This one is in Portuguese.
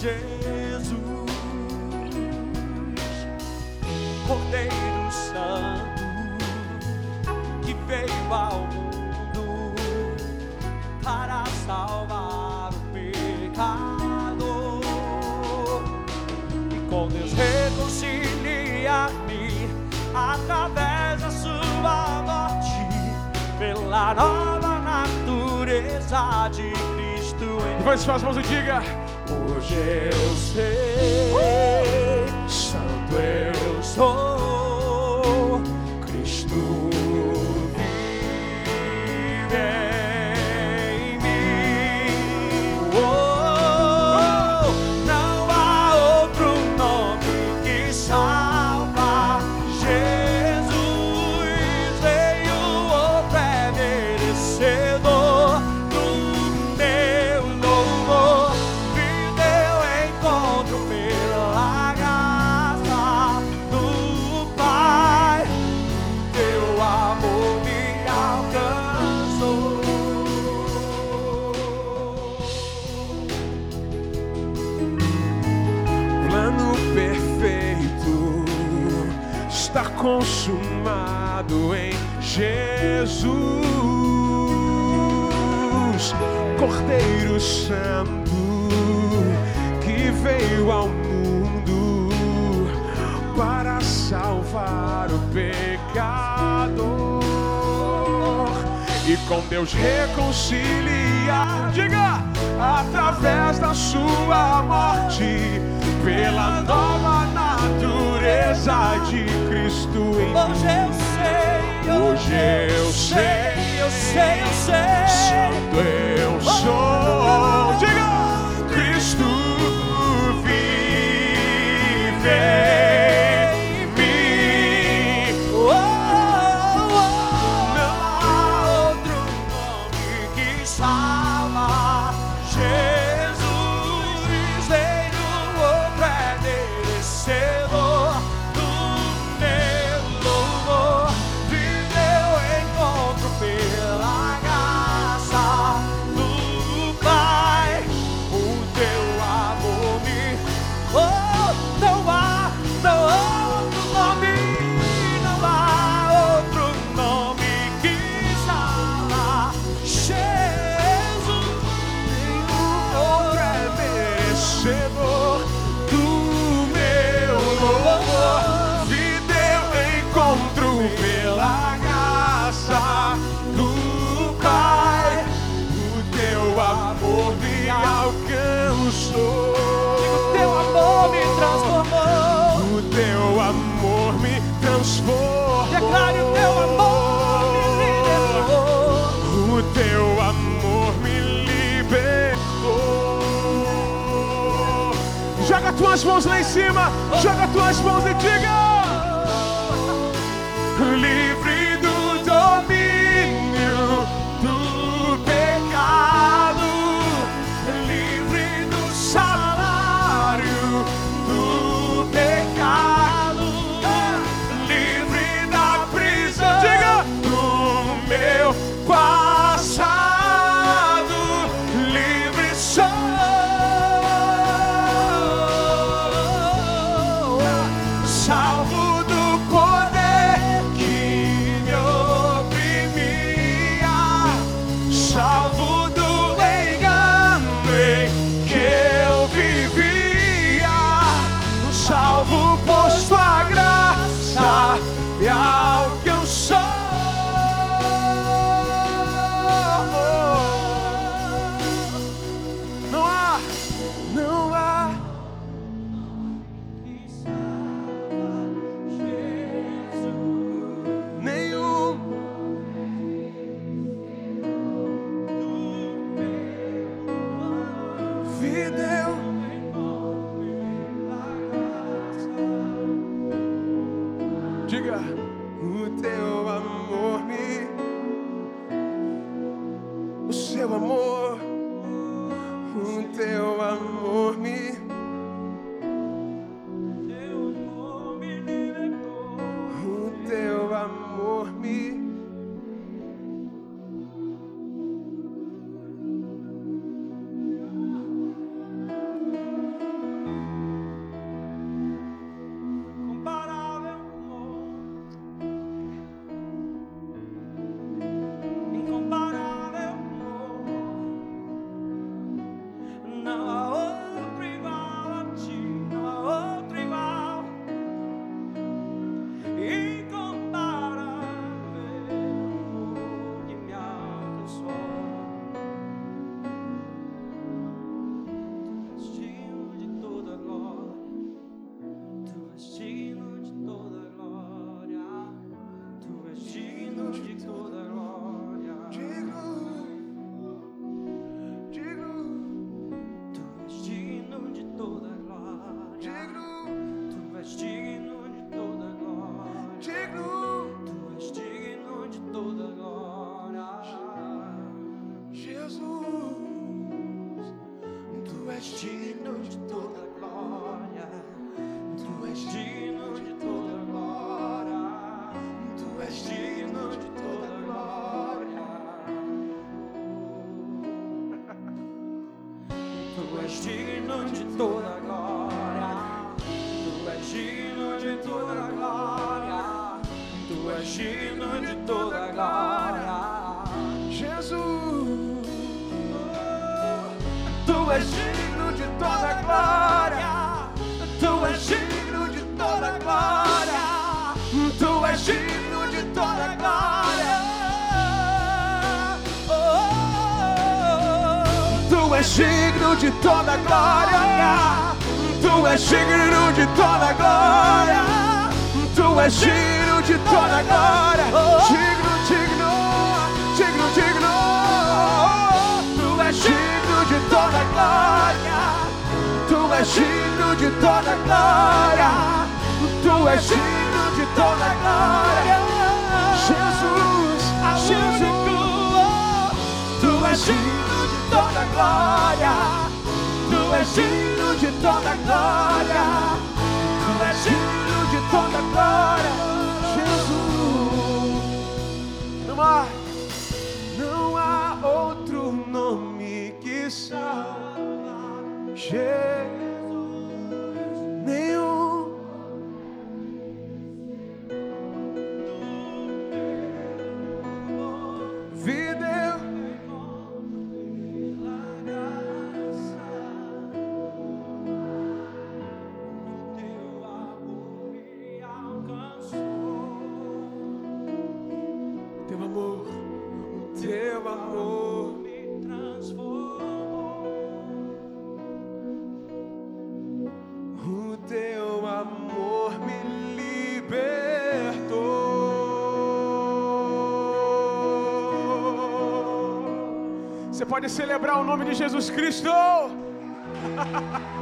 Jesus, Cordeiro Santo que veio ao mundo para salvar o pecador. E com Deus reconciliar-me através da sua morte pela nova natureza de Cristo Levante suas mãos e diga: Hoje eu sei, consumado em Jesus, Cordeiro Santo que veio ao mundo para salvar o pecador e com Deus reconciliar. Diga! Através da sua morte, pela nova natureza de Cristo em Hoje mim. eu sei, Hoje eu sei, eu sei, eu sei. Pela graça do Pai. O teu amor me alcançou. o teu amor me transformou. O teu amor me transformou. Declare o teu amor me libertou. O teu amor me libertou. Joga tuas mãos lá em cima. Joga tuas mãos e diga: Vida eu Diga, you. És digno de toda glória. Tu és digno de toda glória. Tu és digno de toda glória. Jesus. Tu és digno de toda glória. És digno de toda glória. Tu és digno de toda glória. Tu és digno de toda glória. Digno, digno, digno, digno. Tu és digno de toda glória. Tu és digno de toda glória. Tu és digno de toda glória. Jesus, Jesus. Tu és digno toda glória. Tu és digno de toda glória. Tu és digno Teu amor, o teu amor me transformou. O teu amor me libertou. Você pode celebrar o nome de Jesus Cristo.